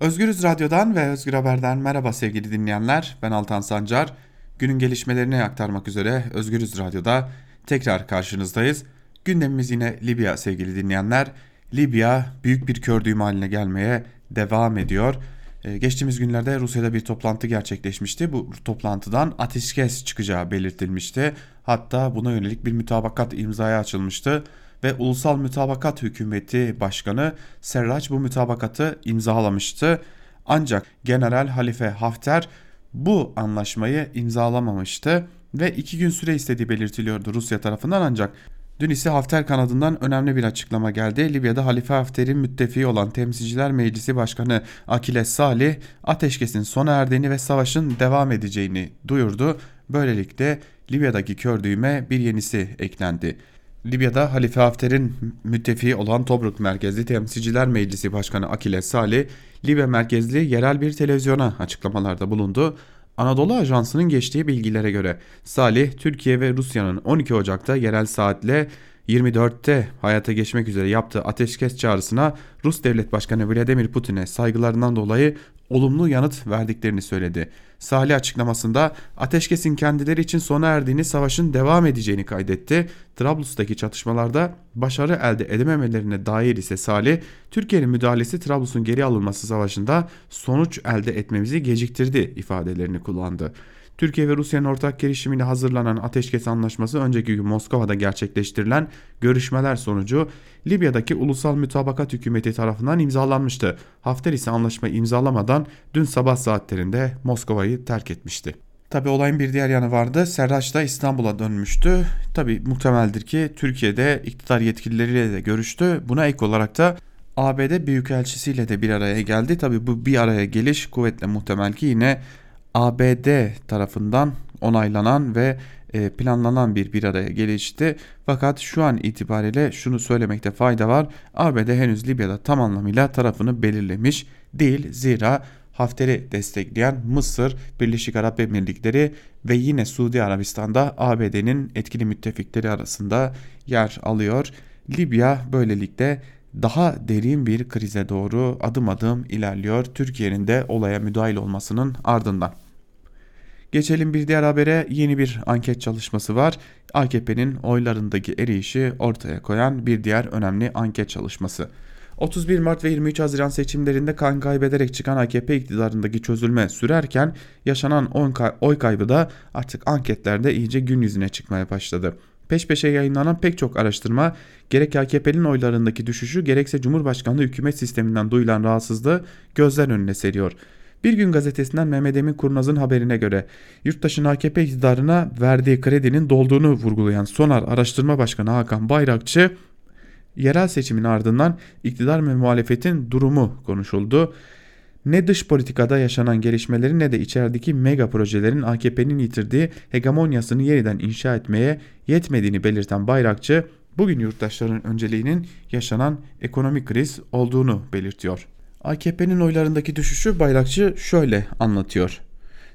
Özgürüz Radyo'dan ve Özgür Haber'den merhaba sevgili dinleyenler. Ben Altan Sancar. Günün gelişmelerini aktarmak üzere Özgürüz Radyo'da tekrar karşınızdayız. Gündemimiz yine Libya sevgili dinleyenler. Libya büyük bir kördüğüm haline gelmeye devam ediyor. Ee, geçtiğimiz günlerde Rusya'da bir toplantı gerçekleşmişti. Bu toplantıdan ateşkes çıkacağı belirtilmişti. Hatta buna yönelik bir mütabakat imzaya açılmıştı ve Ulusal Mütabakat Hükümeti Başkanı Serraç bu mütabakatı imzalamıştı. Ancak General Halife Hafter bu anlaşmayı imzalamamıştı ve iki gün süre istediği belirtiliyordu Rusya tarafından ancak Dün ise Hafter kanadından önemli bir açıklama geldi. Libya'da Halife Hafter'in müttefiği olan Temsilciler Meclisi Başkanı Akiles Salih ateşkesin sona erdiğini ve savaşın devam edeceğini duyurdu. Böylelikle Libya'daki kör düğme bir yenisi eklendi. Libya'da Halife Hafter'in müttefiği olan Tobruk merkezli Temsilciler Meclisi Başkanı Akile Salih, Libya merkezli yerel bir televizyona açıklamalarda bulundu. Anadolu Ajansı'nın geçtiği bilgilere göre Salih, Türkiye ve Rusya'nın 12 Ocak'ta yerel saatle 24'te hayata geçmek üzere yaptığı ateşkes çağrısına Rus Devlet Başkanı Vladimir Putin'e saygılarından dolayı olumlu yanıt verdiklerini söyledi. Salih açıklamasında ateşkesin kendileri için sona erdiğini savaşın devam edeceğini kaydetti. Trablus'taki çatışmalarda başarı elde edememelerine dair ise Salih, Türkiye'nin müdahalesi Trablus'un geri alınması savaşında sonuç elde etmemizi geciktirdi ifadelerini kullandı. Türkiye ve Rusya'nın ortak girişimiyle hazırlanan ateşkes anlaşması önceki gün Moskova'da gerçekleştirilen görüşmeler sonucu Libya'daki Ulusal Mütabakat Hükümeti tarafından imzalanmıştı. Hafter ise anlaşmayı imzalamadan dün sabah saatlerinde Moskova'yı terk etmişti. Tabi olayın bir diğer yanı vardı. Serraç da İstanbul'a dönmüştü. Tabi muhtemeldir ki Türkiye'de iktidar yetkilileriyle de görüştü. Buna ek olarak da ABD Büyükelçisiyle de bir araya geldi. Tabi bu bir araya geliş kuvvetle muhtemel ki yine ABD tarafından onaylanan ve e, planlanan bir bir araya gelişti. Fakat şu an itibariyle şunu söylemekte fayda var. ABD henüz Libya'da tam anlamıyla tarafını belirlemiş değil. Zira Hafter'i destekleyen Mısır, Birleşik Arap Emirlikleri ve yine Suudi Arabistan'da ABD'nin etkili müttefikleri arasında yer alıyor. Libya böylelikle daha derin bir krize doğru adım adım ilerliyor Türkiye'nin de olaya müdahil olmasının ardından. Geçelim bir diğer habere yeni bir anket çalışması var. AKP'nin oylarındaki eriyişi ortaya koyan bir diğer önemli anket çalışması. 31 Mart ve 23 Haziran seçimlerinde kan kaybederek çıkan AKP iktidarındaki çözülme sürerken yaşanan oy kaybı da artık anketlerde iyice gün yüzüne çıkmaya başladı. Peş peşe yayınlanan pek çok araştırma gerek AKP'nin oylarındaki düşüşü gerekse Cumhurbaşkanlığı hükümet sisteminden duyulan rahatsızlığı gözler önüne seriyor. Bir gün gazetesinden Mehmet Emin Kurnaz'ın haberine göre yurttaşın AKP iktidarına verdiği kredinin dolduğunu vurgulayan Sonar Araştırma Başkanı Hakan Bayrakçı yerel seçimin ardından iktidar ve muhalefetin durumu konuşuldu. Ne dış politikada yaşanan gelişmelerin ne de içerideki mega projelerin AKP'nin yitirdiği hegemonyasını yeniden inşa etmeye yetmediğini belirten Bayrakçı, bugün yurttaşların önceliğinin yaşanan ekonomik kriz olduğunu belirtiyor. AKP'nin oylarındaki düşüşü Bayrakçı şöyle anlatıyor.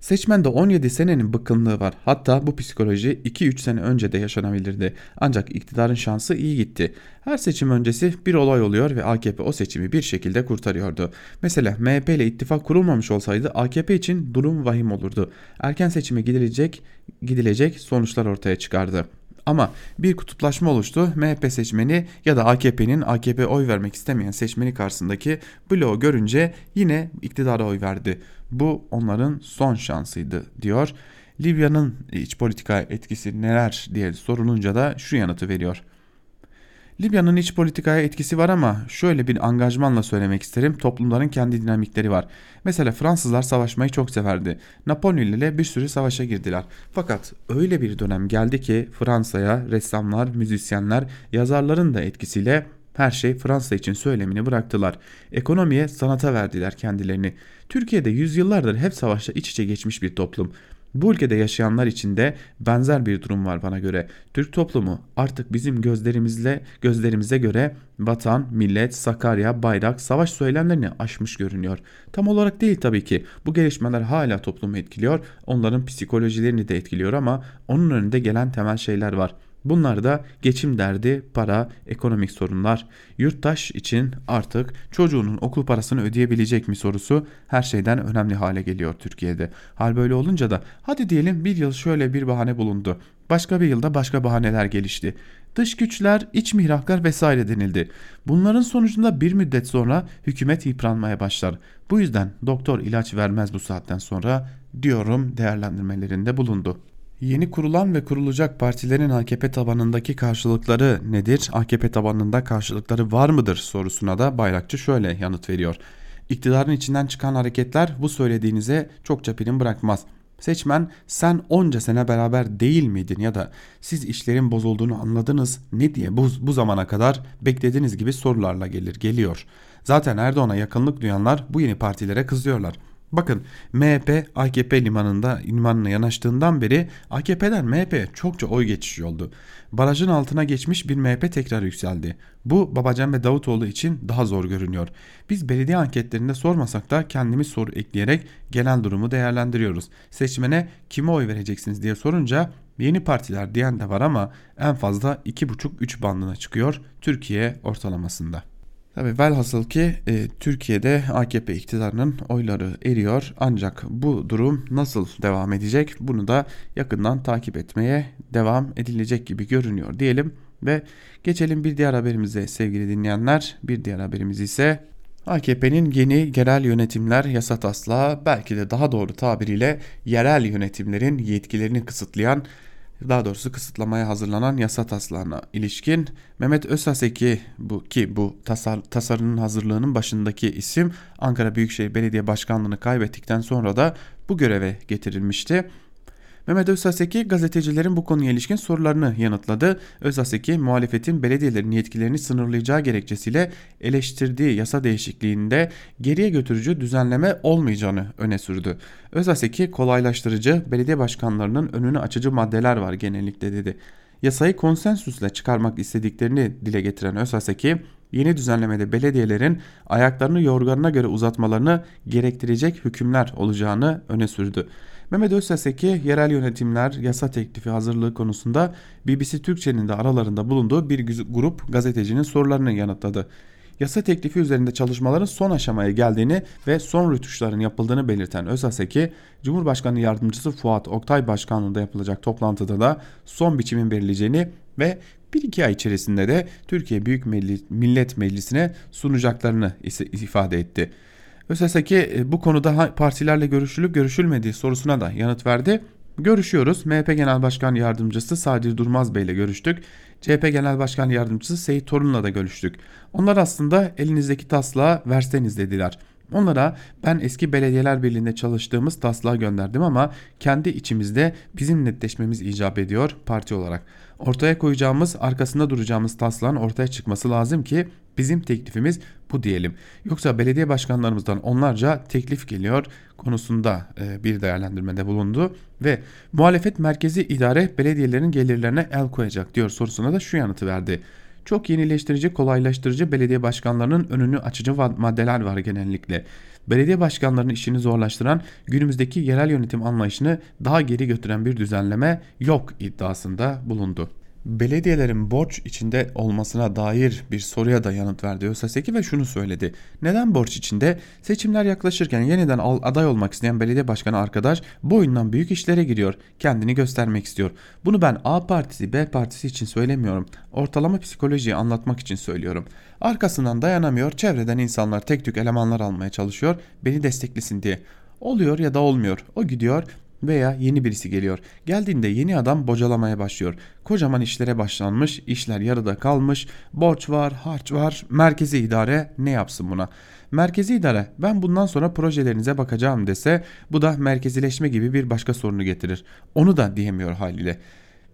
Seçmende 17 senenin bıkkınlığı var. Hatta bu psikoloji 2-3 sene önce de yaşanabilirdi. Ancak iktidarın şansı iyi gitti. Her seçim öncesi bir olay oluyor ve AKP o seçimi bir şekilde kurtarıyordu. Mesela MHP ile ittifak kurulmamış olsaydı AKP için durum vahim olurdu. Erken seçime gidilecek, gidilecek sonuçlar ortaya çıkardı. Ama bir kutuplaşma oluştu. MHP seçmeni ya da AKP'nin AKP oy vermek istemeyen seçmeni karşısındaki bloğu görünce yine iktidara oy verdi. Bu onların son şansıydı diyor. Libya'nın iç politika etkisi neler diye sorulunca da şu yanıtı veriyor. Libya'nın iç politikaya etkisi var ama şöyle bir angajmanla söylemek isterim. Toplumların kendi dinamikleri var. Mesela Fransızlar savaşmayı çok severdi. Napolyon ile bir sürü savaşa girdiler. Fakat öyle bir dönem geldi ki Fransa'ya ressamlar, müzisyenler, yazarların da etkisiyle her şey Fransa için söylemini bıraktılar. Ekonomiye, sanata verdiler kendilerini. Türkiye'de yüzyıllardır hep savaşla iç içe geçmiş bir toplum. Bu ülkede yaşayanlar için de benzer bir durum var bana göre. Türk toplumu artık bizim gözlerimizle gözlerimize göre vatan, millet, Sakarya, bayrak, savaş söylemlerini aşmış görünüyor. Tam olarak değil tabii ki. Bu gelişmeler hala toplumu etkiliyor. Onların psikolojilerini de etkiliyor ama onun önünde gelen temel şeyler var. Bunlar da geçim derdi, para, ekonomik sorunlar. Yurttaş için artık çocuğunun okul parasını ödeyebilecek mi sorusu her şeyden önemli hale geliyor Türkiye'de. Hal böyle olunca da hadi diyelim bir yıl şöyle bir bahane bulundu. Başka bir yılda başka bahaneler gelişti. Dış güçler, iç mihraklar vesaire denildi. Bunların sonucunda bir müddet sonra hükümet yıpranmaya başlar. Bu yüzden doktor ilaç vermez bu saatten sonra diyorum değerlendirmelerinde bulundu. Yeni kurulan ve kurulacak partilerin AKP tabanındaki karşılıkları nedir? AKP tabanında karşılıkları var mıdır sorusuna da Bayrakçı şöyle yanıt veriyor. İktidarın içinden çıkan hareketler bu söylediğinize çokça prim bırakmaz. Seçmen sen onca sene beraber değil miydin ya da siz işlerin bozulduğunu anladınız ne diye bu, bu zamana kadar beklediğiniz gibi sorularla gelir geliyor. Zaten Erdoğan'a yakınlık duyanlar bu yeni partilere kızıyorlar. Bakın MHP AKP limanında limanına yanaştığından beri AKP'den MHP'ye çokça oy geçişi oldu. Barajın altına geçmiş bir MHP tekrar yükseldi. Bu Babacan ve Davutoğlu için daha zor görünüyor. Biz belediye anketlerinde sormasak da kendimiz soru ekleyerek genel durumu değerlendiriyoruz. Seçmene kime oy vereceksiniz diye sorunca yeni partiler diyen de var ama en fazla 2,5-3 bandına çıkıyor Türkiye ortalamasında. Tabi velhasıl ki e, Türkiye'de AKP iktidarının oyları eriyor. Ancak bu durum nasıl devam edecek? Bunu da yakından takip etmeye devam edilecek gibi görünüyor diyelim ve geçelim bir diğer haberimize sevgili dinleyenler. Bir diğer haberimiz ise AKP'nin yeni yerel yönetimler yasa taslağı belki de daha doğru tabiriyle yerel yönetimlerin yetkilerini kısıtlayan daha doğrusu kısıtlamaya hazırlanan yasa taslağına ilişkin Mehmet Özhaseki bu ki bu tasar, tasarının hazırlığının başındaki isim Ankara Büyükşehir Belediye Başkanlığı'nı kaybettikten sonra da bu göreve getirilmişti. Mehmet Özaseki gazetecilerin bu konuya ilişkin sorularını yanıtladı. Özaseki muhalefetin belediyelerin yetkilerini sınırlayacağı gerekçesiyle eleştirdiği yasa değişikliğinde geriye götürücü düzenleme olmayacağını öne sürdü. Özaseki kolaylaştırıcı belediye başkanlarının önünü açıcı maddeler var genellikle dedi. Yasayı konsensusla çıkarmak istediklerini dile getiren Özaseki yeni düzenlemede belediyelerin ayaklarını yorganına göre uzatmalarını gerektirecek hükümler olacağını öne sürdü. Mehmet Özseseki yerel yönetimler yasa teklifi hazırlığı konusunda BBC Türkçe'nin de aralarında bulunduğu bir grup gazetecinin sorularını yanıtladı. Yasa teklifi üzerinde çalışmaların son aşamaya geldiğini ve son rütuşların yapıldığını belirten Özaseki, Cumhurbaşkanı Yardımcısı Fuat Oktay Başkanlığı'nda yapılacak toplantıda da son biçimin verileceğini ve bir iki ay içerisinde de Türkiye Büyük Millet Meclisi'ne sunacaklarını ifade etti. ÖSSK e, bu konuda partilerle görüşülüp görüşülmediği sorusuna da yanıt verdi. Görüşüyoruz. MHP Genel Başkan Yardımcısı Sadi Durmaz Bey ile görüştük. CHP Genel Başkan Yardımcısı Seyit Torun'la da görüştük. Onlar aslında elinizdeki taslağı verseniz dediler. Onlara ben eski belediyeler birliğinde çalıştığımız taslağı gönderdim ama kendi içimizde bizim netleşmemiz icap ediyor parti olarak. Ortaya koyacağımız arkasında duracağımız taslağın ortaya çıkması lazım ki Bizim teklifimiz bu diyelim. Yoksa belediye başkanlarımızdan onlarca teklif geliyor konusunda e, bir değerlendirmede bulundu ve muhalefet merkezi idare belediyelerin gelirlerine el koyacak diyor sorusuna da şu yanıtı verdi. Çok yenileştirici, kolaylaştırıcı belediye başkanlarının önünü açıcı maddeler var genellikle. Belediye başkanlarının işini zorlaştıran, günümüzdeki yerel yönetim anlayışını daha geri götüren bir düzenleme yok iddiasında bulundu belediyelerin borç içinde olmasına dair bir soruya da yanıt verdi ÖSSEK'i ve şunu söyledi. Neden borç içinde? Seçimler yaklaşırken yeniden aday olmak isteyen belediye başkanı arkadaş boyundan büyük işlere giriyor. Kendini göstermek istiyor. Bunu ben A partisi B partisi için söylemiyorum. Ortalama psikolojiyi anlatmak için söylüyorum. Arkasından dayanamıyor. Çevreden insanlar tek tük elemanlar almaya çalışıyor. Beni desteklesin diye. Oluyor ya da olmuyor. O gidiyor veya yeni birisi geliyor. Geldiğinde yeni adam bocalamaya başlıyor. Kocaman işlere başlanmış, işler yarıda kalmış, borç var, harç var, merkezi idare ne yapsın buna? Merkezi idare ben bundan sonra projelerinize bakacağım dese bu da merkezileşme gibi bir başka sorunu getirir. Onu da diyemiyor haliyle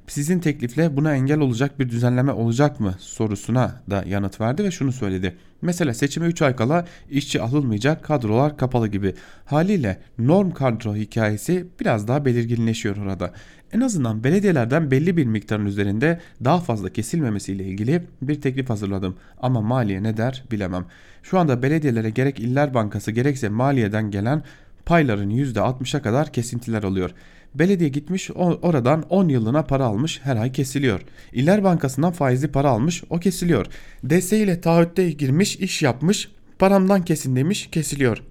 sizin teklifle buna engel olacak bir düzenleme olacak mı sorusuna da yanıt verdi ve şunu söyledi. Mesela seçime 3 ay kala işçi alınmayacak kadrolar kapalı gibi. Haliyle norm kadro hikayesi biraz daha belirginleşiyor orada. En azından belediyelerden belli bir miktarın üzerinde daha fazla kesilmemesiyle ilgili bir teklif hazırladım. Ama maliye ne der bilemem. Şu anda belediyelere gerek iller Bankası gerekse maliyeden gelen payların %60'a kadar kesintiler oluyor. Belediye gitmiş oradan 10 yılına para almış her ay kesiliyor. İller Bankası'ndan faizli para almış o kesiliyor. DS ile taahhütte girmiş iş yapmış paramdan kesin demiş kesiliyor.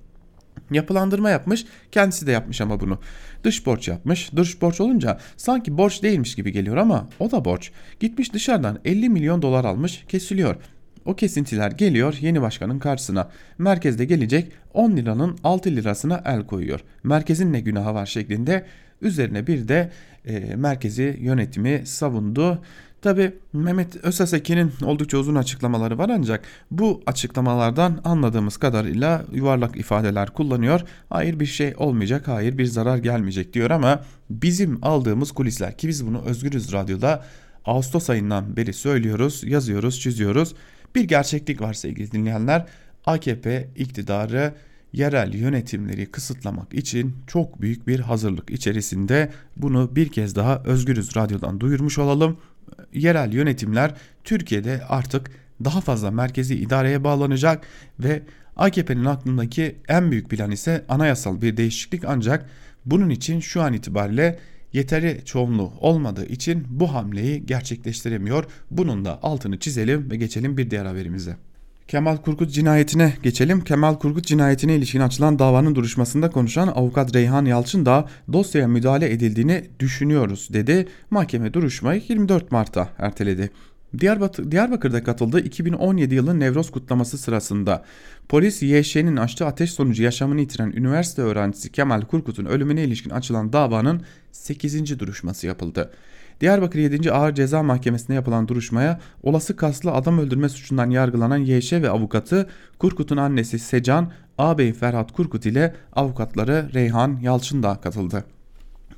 Yapılandırma yapmış kendisi de yapmış ama bunu. Dış borç yapmış. Dış borç olunca sanki borç değilmiş gibi geliyor ama o da borç. Gitmiş dışarıdan 50 milyon dolar almış kesiliyor. O kesintiler geliyor yeni başkanın karşısına. Merkezde gelecek 10 liranın 6 lirasına el koyuyor. Merkezin ne günahı var şeklinde üzerine bir de e, merkezi yönetimi savundu. Tabi Mehmet Özasekin'in oldukça uzun açıklamaları var ancak bu açıklamalardan anladığımız kadarıyla yuvarlak ifadeler kullanıyor. Hayır bir şey olmayacak, hayır bir zarar gelmeyecek diyor ama bizim aldığımız kulisler ki biz bunu Özgürüz Radyo'da Ağustos ayından beri söylüyoruz, yazıyoruz, çiziyoruz. Bir gerçeklik var sevgili dinleyenler. AKP iktidarı yerel yönetimleri kısıtlamak için çok büyük bir hazırlık içerisinde bunu bir kez daha Özgürüz Radyo'dan duyurmuş olalım. Yerel yönetimler Türkiye'de artık daha fazla merkezi idareye bağlanacak ve AKP'nin aklındaki en büyük plan ise anayasal bir değişiklik ancak bunun için şu an itibariyle yeteri çoğunluğu olmadığı için bu hamleyi gerçekleştiremiyor. Bunun da altını çizelim ve geçelim bir diğer haberimize. Kemal Kurgut cinayetine geçelim. Kemal Kurgut cinayetine ilişkin açılan davanın duruşmasında konuşan avukat Reyhan Yalçın da dosyaya müdahale edildiğini düşünüyoruz dedi. Mahkeme duruşmayı 24 Mart'a erteledi. Diyarbakır, Diyarbakır'da katıldığı 2017 yılı Nevroz kutlaması sırasında polis YŞ'nin açtığı ateş sonucu yaşamını yitiren üniversite öğrencisi Kemal Kurkut'un ölümüne ilişkin açılan davanın 8. duruşması yapıldı. Diyarbakır 7. Ağır Ceza Mahkemesi'nde yapılan duruşmaya olası kaslı adam öldürme suçundan yargılanan YŞ ve avukatı Kurkut'un annesi Secan, ağabey Ferhat Kurkut ile avukatları Reyhan Yalçın da katıldı.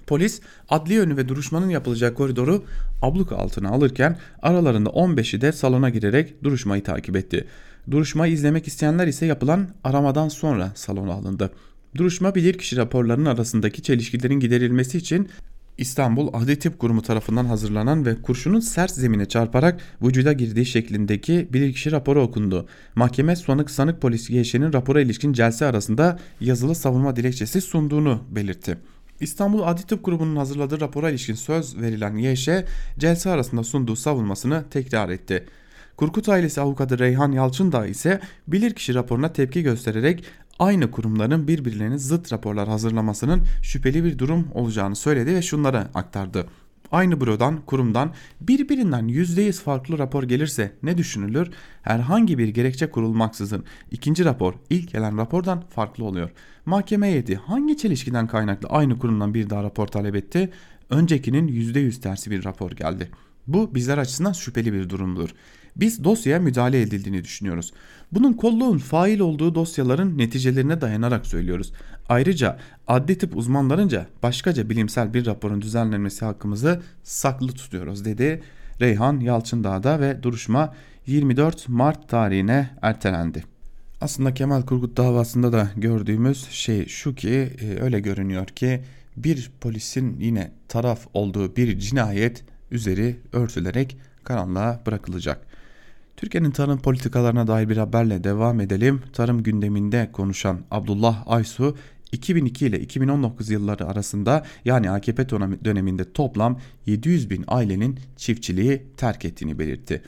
Polis adli yönü ve duruşmanın yapılacağı koridoru abluka altına alırken aralarında 15'i de salona girerek duruşmayı takip etti. Duruşmayı izlemek isteyenler ise yapılan aramadan sonra salona alındı. Duruşma bilirkişi raporlarının arasındaki çelişkilerin giderilmesi için İstanbul Adli Tıp Kurumu tarafından hazırlanan ve kurşunun sert zemine çarparak vücuda girdiği şeklindeki bilirkişi raporu okundu. Mahkeme sanık sanık polisi YŞ'nin rapora ilişkin celse arasında yazılı savunma dilekçesi sunduğunu belirtti. İstanbul Adli Tıp Kurumu'nun hazırladığı rapora ilişkin söz verilen YŞ, celse arasında sunduğu savunmasını tekrar etti. Kurkut ailesi avukatı Reyhan Yalçın da ise bilirkişi raporuna tepki göstererek aynı kurumların birbirlerine zıt raporlar hazırlamasının şüpheli bir durum olacağını söyledi ve şunları aktardı. Aynı bürodan, kurumdan birbirinden %100 farklı rapor gelirse ne düşünülür? Herhangi bir gerekçe kurulmaksızın ikinci rapor ilk gelen rapordan farklı oluyor. Mahkeme heyeti hangi çelişkiden kaynaklı aynı kurumdan bir daha rapor talep etti? Öncekinin %100 tersi bir rapor geldi. Bu bizler açısından şüpheli bir durumdur. Biz dosyaya müdahale edildiğini düşünüyoruz. Bunun kolluğun fail olduğu dosyaların neticelerine dayanarak söylüyoruz. Ayrıca adli tıp uzmanlarınca başkaca bilimsel bir raporun düzenlenmesi hakkımızı saklı tutuyoruz dedi. Reyhan Yalçındağ'da ve duruşma 24 Mart tarihine ertelendi. Aslında Kemal Kurgut davasında da gördüğümüz şey şu ki e, öyle görünüyor ki bir polisin yine taraf olduğu bir cinayet üzeri örtülerek karanlığa bırakılacak. Türkiye'nin tarım politikalarına dair bir haberle devam edelim. Tarım gündeminde konuşan Abdullah Aysu 2002 ile 2019 yılları arasında yani AKP döneminde toplam 700 bin ailenin çiftçiliği terk ettiğini belirtti.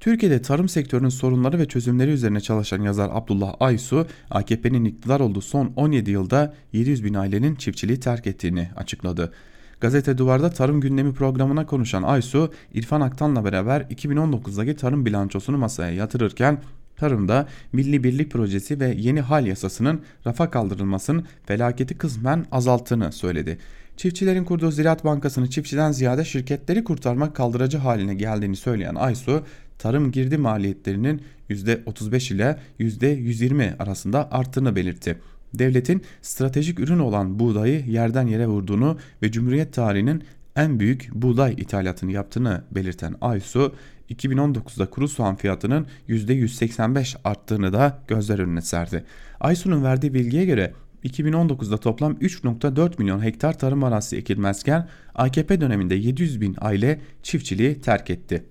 Türkiye'de tarım sektörünün sorunları ve çözümleri üzerine çalışan yazar Abdullah Aysu, AKP'nin iktidar olduğu son 17 yılda 700 bin ailenin çiftçiliği terk ettiğini açıkladı. Gazete Duvar'da tarım gündemi programına konuşan Aysu, İrfan Aktan'la beraber 2019'daki tarım bilançosunu masaya yatırırken tarımda Milli Birlik Projesi ve yeni hal yasasının rafa kaldırılmasının felaketi kısmen azalttığını söyledi. Çiftçilerin kurduğu Ziraat Bankası'nı çiftçiden ziyade şirketleri kurtarmak kaldırıcı haline geldiğini söyleyen Aysu, tarım girdi maliyetlerinin %35 ile %120 arasında arttığını belirtti devletin stratejik ürün olan buğdayı yerden yere vurduğunu ve Cumhuriyet tarihinin en büyük buğday ithalatını yaptığını belirten Aysu, 2019'da kuru soğan fiyatının %185 arttığını da gözler önüne serdi. Aysu'nun verdiği bilgiye göre 2019'da toplam 3.4 milyon hektar tarım arazisi ekilmezken AKP döneminde 700 bin aile çiftçiliği terk etti.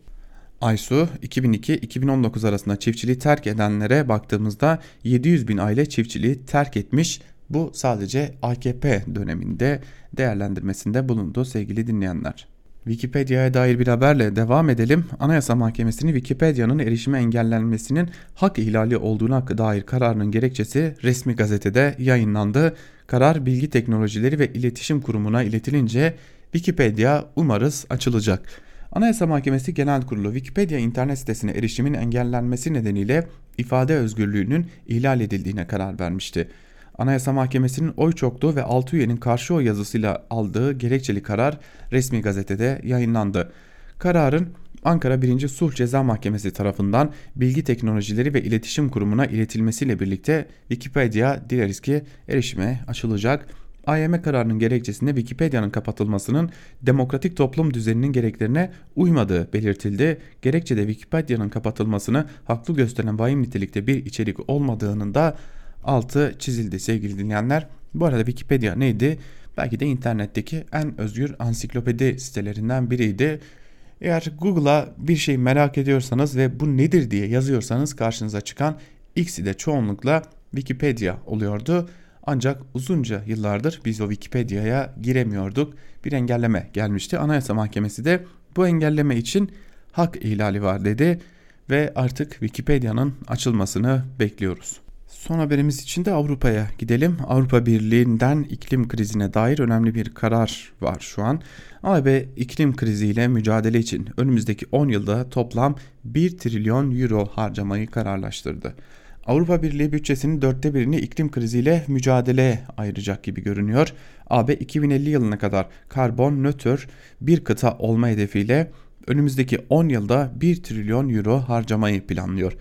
Aysu 2002-2019 arasında çiftçiliği terk edenlere baktığımızda 700 bin aile çiftçiliği terk etmiş bu sadece AKP döneminde değerlendirmesinde bulundu sevgili dinleyenler. Wikipedia'ya dair bir haberle devam edelim. Anayasa Mahkemesi'nin Wikipedia'nın erişime engellenmesinin hak ihlali olduğuna dair kararının gerekçesi resmi gazetede yayınlandı. Karar Bilgi Teknolojileri ve İletişim Kurumu'na iletilince Wikipedia umarız açılacak. Anayasa Mahkemesi Genel Kurulu Wikipedia internet sitesine erişimin engellenmesi nedeniyle ifade özgürlüğünün ihlal edildiğine karar vermişti. Anayasa Mahkemesi'nin oy çokluğu ve 6 üyenin karşı oy yazısıyla aldığı gerekçeli karar resmi gazetede yayınlandı. Kararın Ankara 1. Sulh Ceza Mahkemesi tarafından Bilgi Teknolojileri ve İletişim Kurumu'na iletilmesiyle birlikte Wikipedia dileriz ki erişime açılacak. AYM kararının gerekçesinde Wikipedia'nın kapatılmasının demokratik toplum düzeninin gereklerine uymadığı belirtildi. Gerekçede Wikipedia'nın kapatılmasını haklı gösteren vahim nitelikte bir içerik olmadığının da altı çizildi sevgili dinleyenler. Bu arada Wikipedia neydi? Belki de internetteki en özgür ansiklopedi sitelerinden biriydi. Eğer Google'a bir şey merak ediyorsanız ve bu nedir diye yazıyorsanız karşınıza çıkan X'i de çoğunlukla Wikipedia oluyordu. Ancak uzunca yıllardır biz o Wikipedia'ya giremiyorduk. Bir engelleme gelmişti. Anayasa Mahkemesi de bu engelleme için hak ihlali var dedi ve artık Wikipedia'nın açılmasını bekliyoruz. Son haberimiz için de Avrupa'ya gidelim. Avrupa Birliği'nden iklim krizine dair önemli bir karar var şu an. AB iklim kriziyle mücadele için önümüzdeki 10 yılda toplam 1 trilyon euro harcamayı kararlaştırdı. Avrupa Birliği bütçesinin dörtte birini iklim kriziyle mücadeleye ayıracak gibi görünüyor. AB 2050 yılına kadar karbon nötr bir kıta olma hedefiyle önümüzdeki 10 yılda 1 trilyon euro harcamayı planlıyor.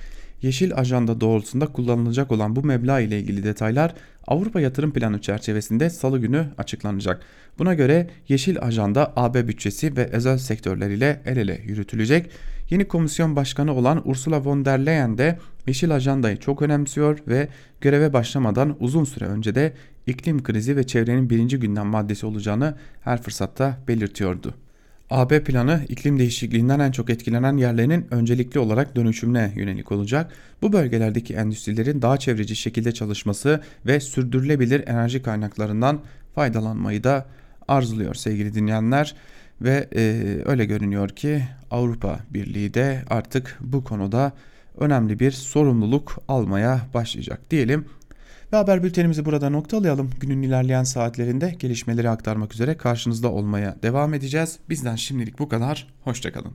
Yeşil Ajanda doğrultusunda kullanılacak olan bu meblağ ile ilgili detaylar Avrupa Yatırım Planı çerçevesinde salı günü açıklanacak. Buna göre Yeşil Ajanda AB bütçesi ve özel sektörler ile el ele yürütülecek. Yeni komisyon başkanı olan Ursula von der Leyen de Yeşil Ajanda'yı çok önemsiyor ve göreve başlamadan uzun süre önce de iklim krizi ve çevrenin birinci gündem maddesi olacağını her fırsatta belirtiyordu. AB planı iklim değişikliğinden en çok etkilenen yerlerinin öncelikli olarak dönüşümüne yönelik olacak. Bu bölgelerdeki endüstrilerin daha çevreci şekilde çalışması ve sürdürülebilir enerji kaynaklarından faydalanmayı da arzuluyor sevgili dinleyenler. Ve e, öyle görünüyor ki Avrupa Birliği de artık bu konuda önemli bir sorumluluk almaya başlayacak diyelim. Ve haber bültenimizi burada noktalayalım. Günün ilerleyen saatlerinde gelişmeleri aktarmak üzere karşınızda olmaya devam edeceğiz. Bizden şimdilik bu kadar. Hoşçakalın.